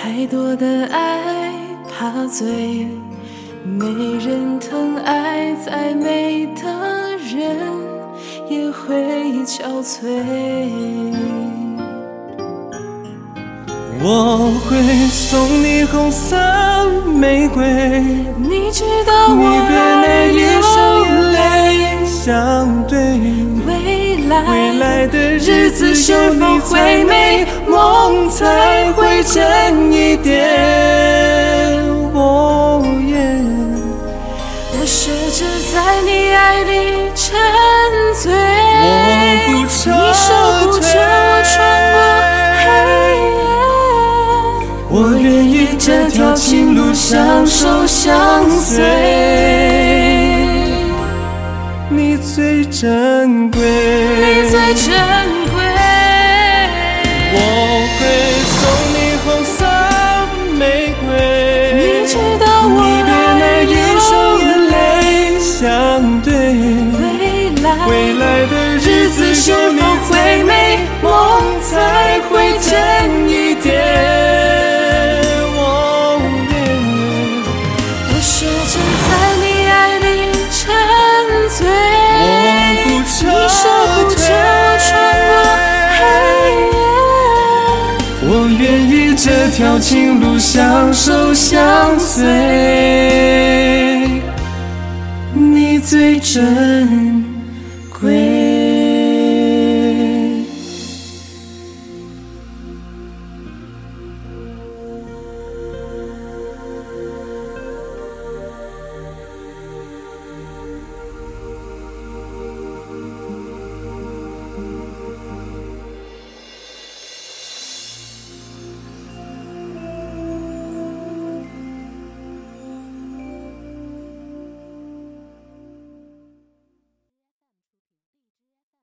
太多的爱怕醉，没人疼爱再美的人也会憔悴。我会送你红色玫瑰，你知道我爱眼受流泪，相对。未来未来的日子是否会美，梦才会真一点。哦耶，我学着在你爱里沉醉，我不撤你守护着我穿过黑夜，我愿意这条情路相守相随，你最珍贵，你最珍贵。愿意这条情路相守相随，你最真